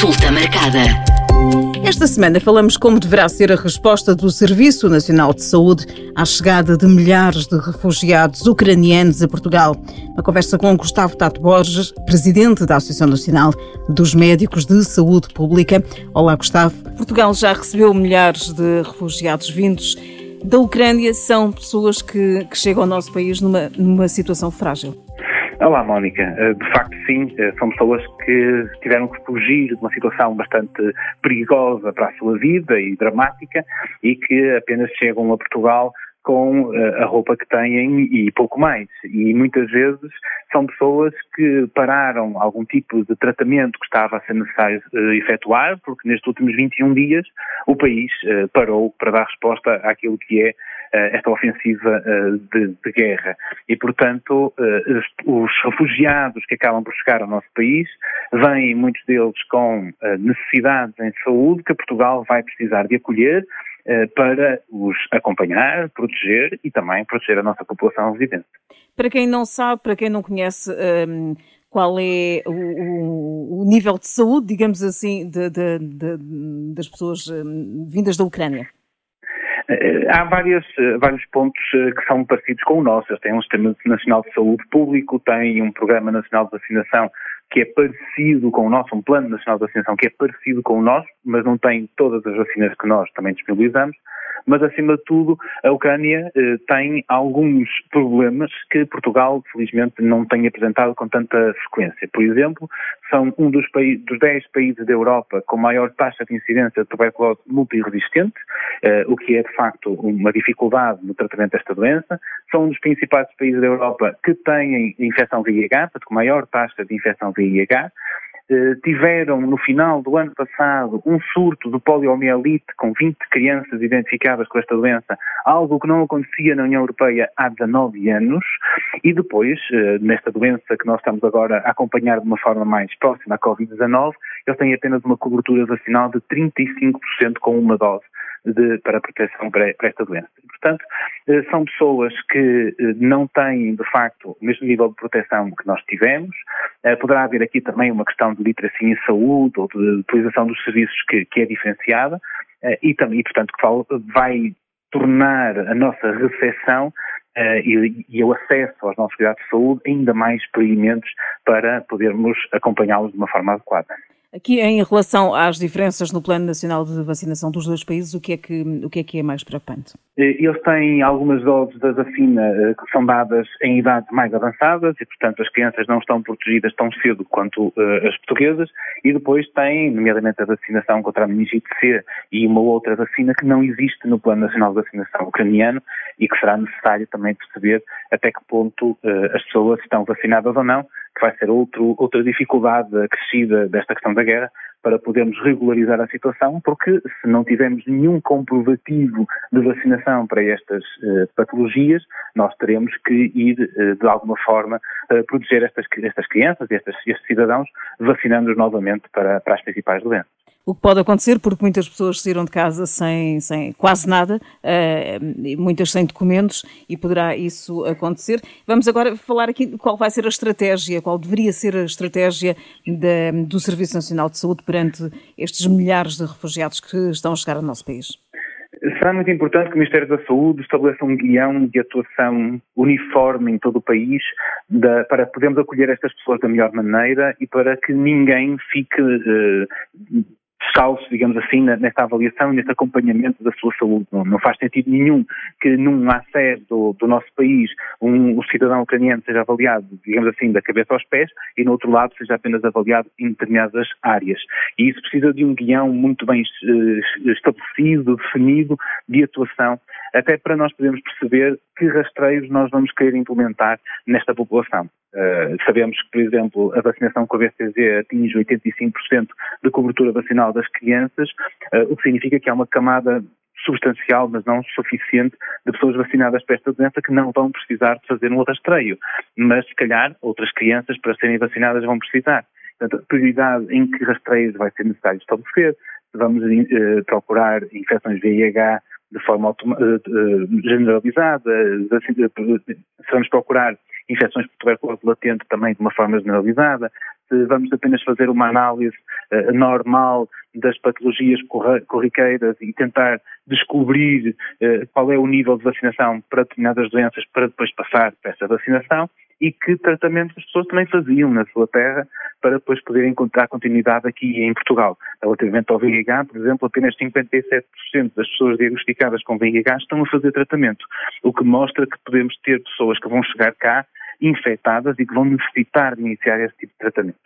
Consulta marcada. Esta semana falamos como deverá ser a resposta do Serviço Nacional de Saúde à chegada de milhares de refugiados ucranianos a Portugal. Uma conversa com Gustavo Tato Borges, presidente da Associação Nacional dos Médicos de Saúde Pública. Olá, Gustavo. Portugal já recebeu milhares de refugiados vindos da Ucrânia. São pessoas que, que chegam ao nosso país numa, numa situação frágil. Olá, Mónica. Eh, de facto, sim, eh, são pessoas que tiveram que fugir de uma situação bastante perigosa para a sua vida e dramática e que apenas chegam a Portugal com eh, a roupa que têm e pouco mais. E muitas vezes são pessoas que pararam algum tipo de tratamento que estava a ser necessário efetuar, porque nestes últimos 21 dias o país parou para dar resposta àquilo que é esta ofensiva eh, de, de, guerra. E, portanto, eh, os refugiados que acabam por chegar ao nosso país vêm, muitos deles, com necessidades em saúde que Portugal vai precisar de acolher para os acompanhar, proteger e também proteger a nossa população residente. Para quem não sabe, para quem não conhece um, qual é o, o, nível de saúde, digamos assim, de, de, de, das pessoas um, vindas da Ucrânia? Eh, há várias, eh, vários pontos eh, que são parecidos com o nosso. Eles têm um Sistema Nacional de Saúde Público, têm um Programa Nacional de Vacinação que é parecido com o nosso, um Plano Nacional de Vacinação que é parecido com o nosso, mas não tem todas as vacinas que nós também disponibilizamos mas acima de tudo a Ucrânia eh, tem alguns problemas que Portugal, felizmente, não tem apresentado com tanta frequência. Por exemplo, são um dos, dos 10 países da Europa com maior taxa de incidência de tuberculose multiresistente, eh, o que é de facto uma dificuldade no tratamento desta doença. São um dos principais países da Europa que têm infecção VIH, portanto, com maior taxa de infecção VIH. Eh, tiveram no final do ano passado um surto de poliomielite com 20 crianças identificadas com esta doença, algo que não acontecia na União Europeia há 19 anos, e depois, eh, nesta doença que nós estamos agora a acompanhar de uma forma mais próxima à Covid-19, eles têm apenas uma cobertura vacinal de 35% com uma dose de, para proteção para, para, esta doença. portanto, eh, são pessoas que eh, não têm, de facto, o mesmo nível de proteção que nós tivemos. Eh, poderá haver aqui também uma questão de literacia em saúde ou de utilização dos serviços que, que é diferenciada e, também, portanto, que vai tornar a nossa recepção e, e, o acesso aos nossos cuidados de saúde ainda mais experimentos para podermos acompanhá-los de uma forma adequada. Aqui, em relação às diferenças no Plano Nacional de Vacinação dos dois países, o que é que, o que, é, que é mais preocupante? Eh, eles têm algumas doses da vacina eh, que são dadas em idades mais avançadas e, portanto, as crianças não estão protegidas tão cedo quanto uh, as portuguesas e depois têm, nomeadamente, a vacinação contra a meningite C e uma outra vacina que não existe no Plano Nacional de Vacinação ucraniano e que será necessário também perceber até que ponto uh, as pessoas estão vacinadas ou não que vai ser outro, outra dificuldade acrescida desta questão da guerra para podermos regularizar a situação, porque se não tivermos nenhum comprovativo de vacinação para estas uh, patologias, nós teremos que ir, uh, de alguma forma, uh, proteger estas, estas crianças e estes, estes cidadãos, vacinando-os novamente para, para as principais doenças o que pode acontecer, porque muitas pessoas saíram de casa sem, sem quase nada, uh, muitas sem documentos, e poderá isso acontecer. Vamos agora falar aqui qual vai ser a estratégia, qual deveria ser a estratégia de, do Serviço Nacional de Saúde perante estes milhares de refugiados que estão a chegar ao nosso país. Será muito importante que o Ministério da Saúde estabeleça um guião de atuação uniforme em todo o país da, para podermos acolher estas pessoas da melhor maneira e para que ninguém fique uh, descalços, digamos assim, nesta avaliação e neste acompanhamento da sua saúde. Não, não faz sentido nenhum que num acesso do, do nosso país um, um, cidadão ucraniano seja avaliado, digamos assim, da cabeça aos pés e no outro lado seja apenas avaliado em determinadas áreas. E isso precisa de um guião muito bem uh, estabelecido, definido, de atuação, até para nós podermos perceber que rastreios nós vamos querer implementar nesta população. Uh, sabemos que, por exemplo, a vacinação com a BCG atinge 85% de cobertura vacinal das crianças, uh, o que significa que há uma camada substancial, mas não suficiente, de pessoas vacinadas para esta doença que não vão precisar de fazer um rastreio. Mas, se calhar, outras crianças, para serem vacinadas, vão precisar. Portanto, a prioridade em que rastreios vai ser necessário estabelecer, vamos uh, procurar infecções VIH de forma generalizada, se vamos procurar infecções por tuberculose latente também de uma forma generalizada, se vamos apenas fazer uma análise uh, normal das patologias corriqueiras e tentar descobrir uh, qual é o nível de vacinação para determinadas doenças para depois passar para essa vacinação e que tratamentos as pessoas também faziam na sua terra para depois poderem encontrar continuidade aqui em Portugal. Relativamente ao VIH, por exemplo, apenas 57% das pessoas diagnosticadas com VIH estão a fazer tratamento, o que mostra que podemos ter pessoas que vão chegar cá infectadas e que vão necessitar de iniciar esse tipo de tratamento.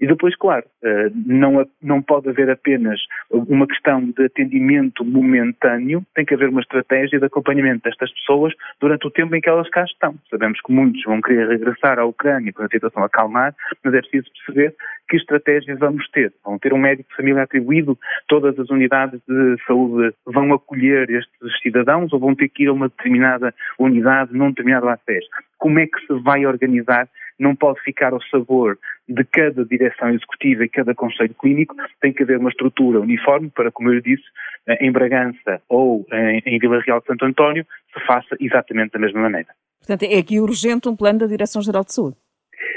E depois, claro, eh, não, não pode haver apenas uma questão de atendimento momentâneo, tem que haver uma estratégia de acompanhamento destas pessoas durante o tempo em que elas cá estão. Sabemos que muitos vão querer regressar à Ucrânia quando a situação acalmar, mas é preciso perceber que estratégias vamos ter. Vão ter um médico de família atribuído, todas as unidades de saúde vão acolher estes cidadãos ou vão ter que ir a uma determinada unidade num determinado acesso. Como é que se vai organizar não pode ficar ao sabor de cada direção executiva e cada conselho clínico, tem que haver uma estrutura uniforme para, como eu disse, em Bragança ou em, Vila Real de Santo António, se faça exatamente da mesma maneira. Portanto, é aqui urgente um plano da Direção-Geral de Saúde.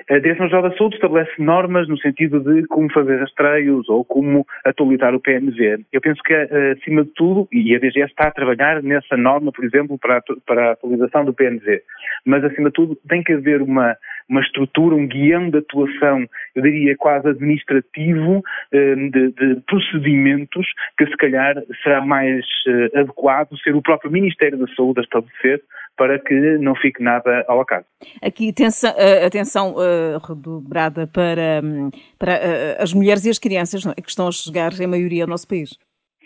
A Direção-Geral da Saúde estabelece normas no sentido de como fazer rastreios ou como atualizar o PNV. Eu penso que, eh, acima de tudo, e a DGS está a trabalhar nessa norma, por exemplo, para a, para a atualização do PNV, mas, acima de tudo, tem que haver uma, uma estrutura, um guião de atuação, eu diria quase administrativo, eh, de, de procedimentos que, se calhar, será mais eh, adequado ser o próprio Ministério da Saúde a estabelecer para que não fique nada ao acaso. Aqui atenção, eh, atenção redobrada para, hum, para as mulheres e as crianças é? que estão a chegar, em maioria, ao nosso país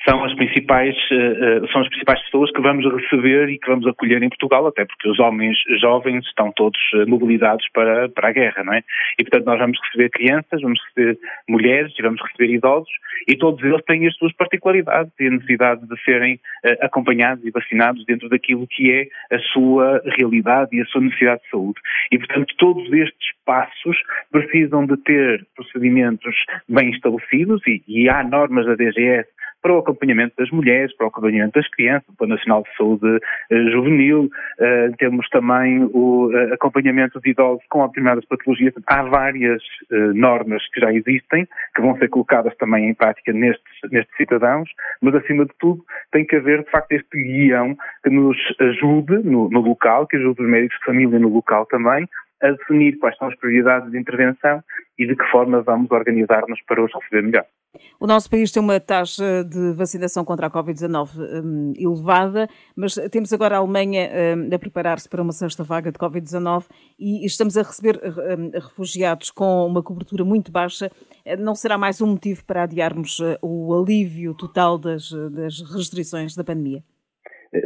são as principais uh, são as principais pessoas que vamos receber e que vamos acolher em Portugal, até porque os homens jovens estão todos uh, mobilizados para, para a guerra, não é? E portanto nós vamos receber crianças, vamos receber mulheres e vamos receber idosos e todos eles têm as suas particularidades e a necessidade de serem acompanhados e vacinados dentro daquilo que é a sua realidade e a sua necessidade de saúde. E portanto todos estes passos precisam de ter procedimentos bem estabelecidos e, e há normas da DGS para o acompanhamento das mulheres, para o acompanhamento das crianças, o Plano Nacional de Saúde eh, Juvenil, eh, temos também o eh, acompanhamento de idosos com determinadas patologias. Há várias normas que já existem, que vão ser colocadas também em prática nestes, nestes cidadãos, mas acima de tudo tem que haver de facto este guião que nos ajude no, no local, que ajude os médicos de família no local também, a definir quais são as prioridades de intervenção e de que forma vamos organizar-nos para os receber melhor. O nosso país tem uma taxa de vacinação contra a Covid-19 um, elevada, mas temos agora a Alemanha um, a preparar-se para uma sexta vaga de Covid-19 e estamos a receber um, refugiados com uma cobertura muito baixa. Não será mais um motivo para adiarmos uh, o alívio total das, das restrições da pandemia?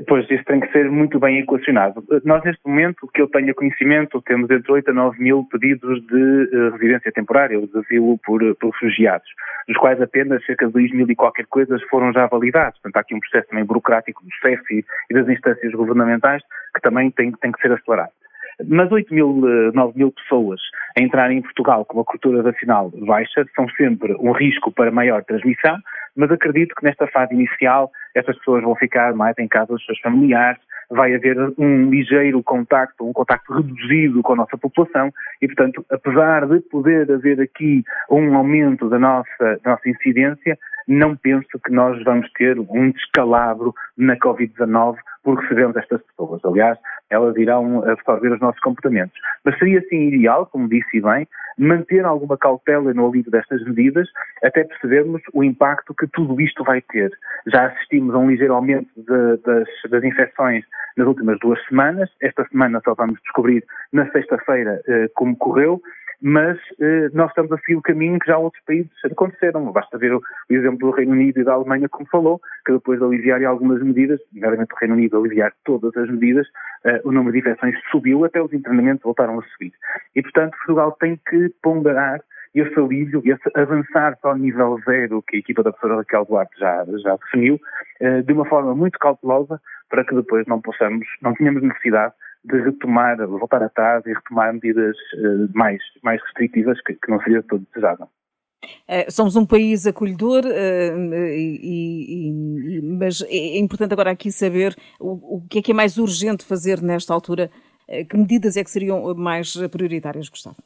Pois, isso tem que ser muito bem equacionado. Nós, neste momento, que eu tenho conhecimento, temos entre 8 a 9 mil pedidos de uh, residência temporária, ou de asilo por, por refugiados, dos quais apenas cerca de 2 mil e qualquer coisa foram já validados. Portanto, há aqui um processo também burocrático do CEF e das instâncias governamentais que também tem, tem que ser acelerado. Mas 8 mil, 9 eh, mil pessoas a entrarem em Portugal com uma cultura vacinal baixa são sempre um risco para maior transmissão, mas acredito que nesta fase inicial essas pessoas vão ficar mais em casa dos seus familiares, vai haver um ligeiro contacto, um contacto reduzido com a nossa população e, portanto, apesar de poder haver aqui um aumento da nossa, da nossa incidência, não penso que nós vamos ter um descalabro na Covid-19 por recebermos estas pessoas. Aliás, elas irão absorver os nossos comportamentos. Mas seria assim ideal, como disse bem, manter alguma cautela no alívio destas medidas, até percebermos o impacto que tudo isto vai ter. Já assistimos a um ligeiro aumento de, das, das, infecções nas últimas duas semanas. Esta semana só vamos descobrir na sexta-feira eh, como correu mas eh, nós estamos a seguir o caminho que já outros países aconteceram. Basta ver o, o, exemplo do Reino Unido e da Alemanha, como falou, que depois de aliviarem algumas medidas, nomeadamente o Reino Unido aliviar todas as medidas, eh, o número de infecções subiu, até os internamentos voltaram a subir. E, portanto, Portugal tem que ponderar esse alívio, esse avançar para o nível zero que a equipa da professora Raquel Duarte já, já definiu, eh, de uma forma muito cautelosa, para que depois não possamos, não tenhamos necessidade de retomar, voltar atrás e retomar medidas uh, mais, mais restritivas, que, que, não seria todo desejável. Uh, somos um país acolhedor, uh, e, e, mas é importante agora aqui saber o, o, que é que é mais urgente fazer nesta altura. que medidas é que seriam mais prioritárias, Gustavo?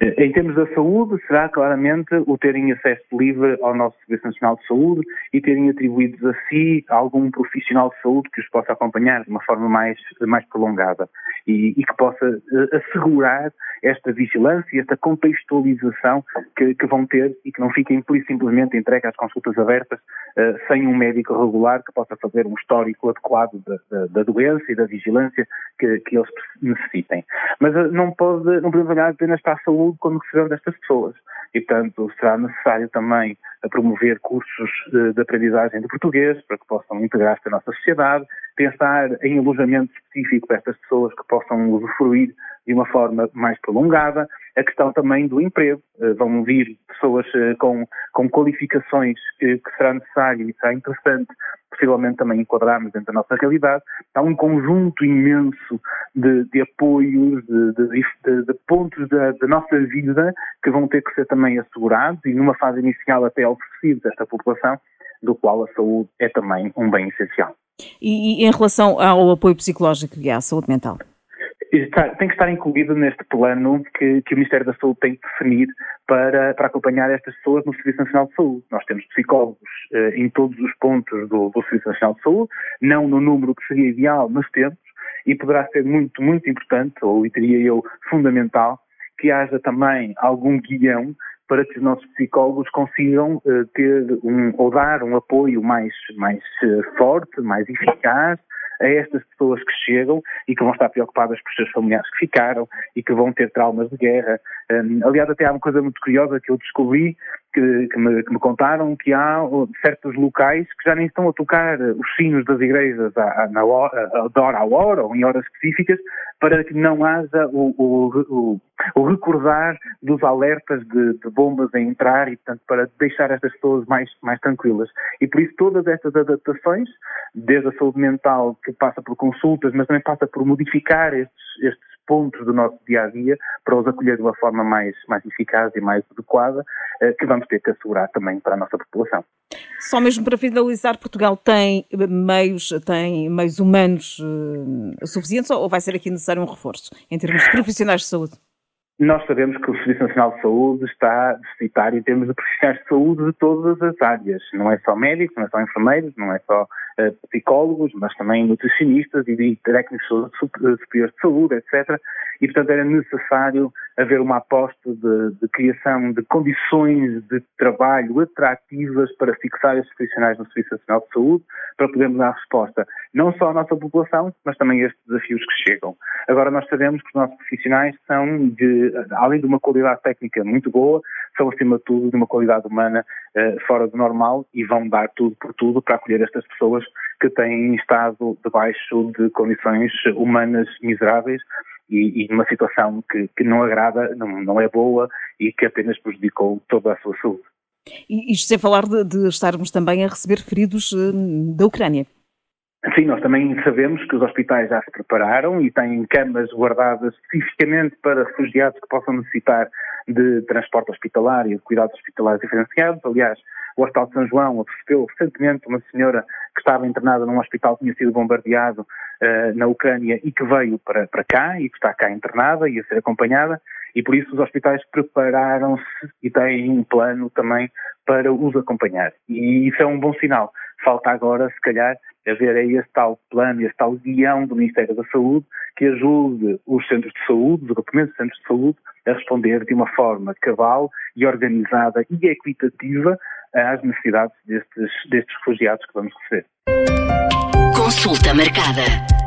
Em termos da saúde, será claramente o terem acesso livre ao nosso Serviço Nacional de Saúde e terem atribuídos a si algum profissional de saúde que os possa acompanhar de uma forma mais, mais prolongada e, e que possa uh, assegurar esta vigilância e esta contextualização que, que, vão ter e que não fiquem simplesmente entregue às consultas abertas uh, sem um médico regular que possa fazer um histórico adequado da, da, da doença e da vigilância que, que eles necessitem. Mas uh, não, pode, não podemos olhar apenas para a saúde quando recebemos destas pessoas e, portanto, será necessário também promover cursos de, de aprendizagem de português para que possam integrar-se na nossa sociedade, pensar em alojamento específico para estas pessoas que possam usufruir de uma forma mais prolongada. A questão também do emprego. Eh, vão vir pessoas eh, com, com qualificações que, que será necessário e será interessante possivelmente também enquadrarmos dentro da nossa realidade. Há um conjunto imenso de, de apoios, de, de, de pontos da, da, nossa vida que vão ter que ser também assegurados e numa fase inicial até oferecidos a esta população, do qual a saúde é também um bem essencial. E, e em relação ao apoio psicológico e à saúde mental? Tem que estar incluído neste plano que, que, o Ministério da Saúde tem que definir para, para, acompanhar estas pessoas no Serviço Nacional de Saúde. Nós temos psicólogos eh, em todos os pontos do, do Serviço Nacional de Saúde, não no número que seria ideal, mas temos, e poderá ser muito, muito importante, ou diria eu, fundamental, que haja também algum guião para que os nossos psicólogos consigam uh, ter um, ou dar um apoio mais, mais uh, forte, mais eficaz a estas pessoas que chegam e que vão estar preocupadas com os seus familiares que ficaram e que vão ter traumas de guerra. Um, aliás, até há uma coisa muito curiosa que eu descobri, que, que, me, que, me, contaram, que há certos locais que já nem estão a tocar os sinos das igrejas à, na hora, a hora a hora ou em horas específicas para que não haja o, o, o, o recordar dos alertas de, de, bombas a entrar e, portanto, para deixar estas pessoas mais, mais tranquilas. E por isso todas estas adaptações, desde a saúde mental que passa por consultas, mas também passa por modificar estes, estes pontos do nosso dia a dia para os acolher de uma forma mais, mais eficaz e mais adequada, eh, que vamos ter que assegurar também para a nossa população. Só mesmo para finalizar, Portugal tem meios, tem meios humanos uh, suficientes ou vai ser aqui necessário um reforço em termos de profissionais de saúde? Nós sabemos que o Serviço Nacional de Saúde está deficitário em termos de profissionais de saúde de todas as áreas. Não é só médicos, não é só enfermeiros, não é só psicólogos, mas também nutricionistas e técnicos superiores de saúde, etc. E, portanto, era necessário haver uma aposta de, de, criação de condições de trabalho atrativas para fixar estes profissionais no Serviço Nacional de Saúde, para podermos dar resposta não só à nossa população, mas também a estes desafios que chegam. Agora, nós sabemos que os nossos profissionais são, de, além de uma qualidade técnica muito boa, são, acima de tudo, de uma qualidade humana uh, fora do normal e vão dar tudo por tudo para acolher estas pessoas que têm estado debaixo de condições humanas miseráveis e, e numa situação que, que não agrada, não, não é boa e que apenas prejudicou toda a sua saúde. E isto sem falar de, de estarmos também a receber feridos uh, da Ucrânia. Sim, nós também sabemos que os hospitais já se prepararam e têm camas guardadas especificamente para refugiados que possam necessitar de transporte hospitalar e de cuidados hospitalares diferenciados. Aliás, o Hospital de São João recebeu recentemente uma senhora que estava internada num hospital que tinha sido bombardeado uh, na Ucrânia e que veio para, para cá e que está cá internada e a ser acompanhada. E por isso os hospitais prepararam-se e têm um plano também para os acompanhar. E isso é um bom sinal. Falta agora, se calhar, haver aí esse tal plano, esse tal guião do Ministério da Saúde que ajude os centros de saúde, os agrupamentos de centros de saúde, a responder de uma forma cabal e organizada e equitativa às necessidades destes, destes refugiados que vamos receber. Consulta marcada.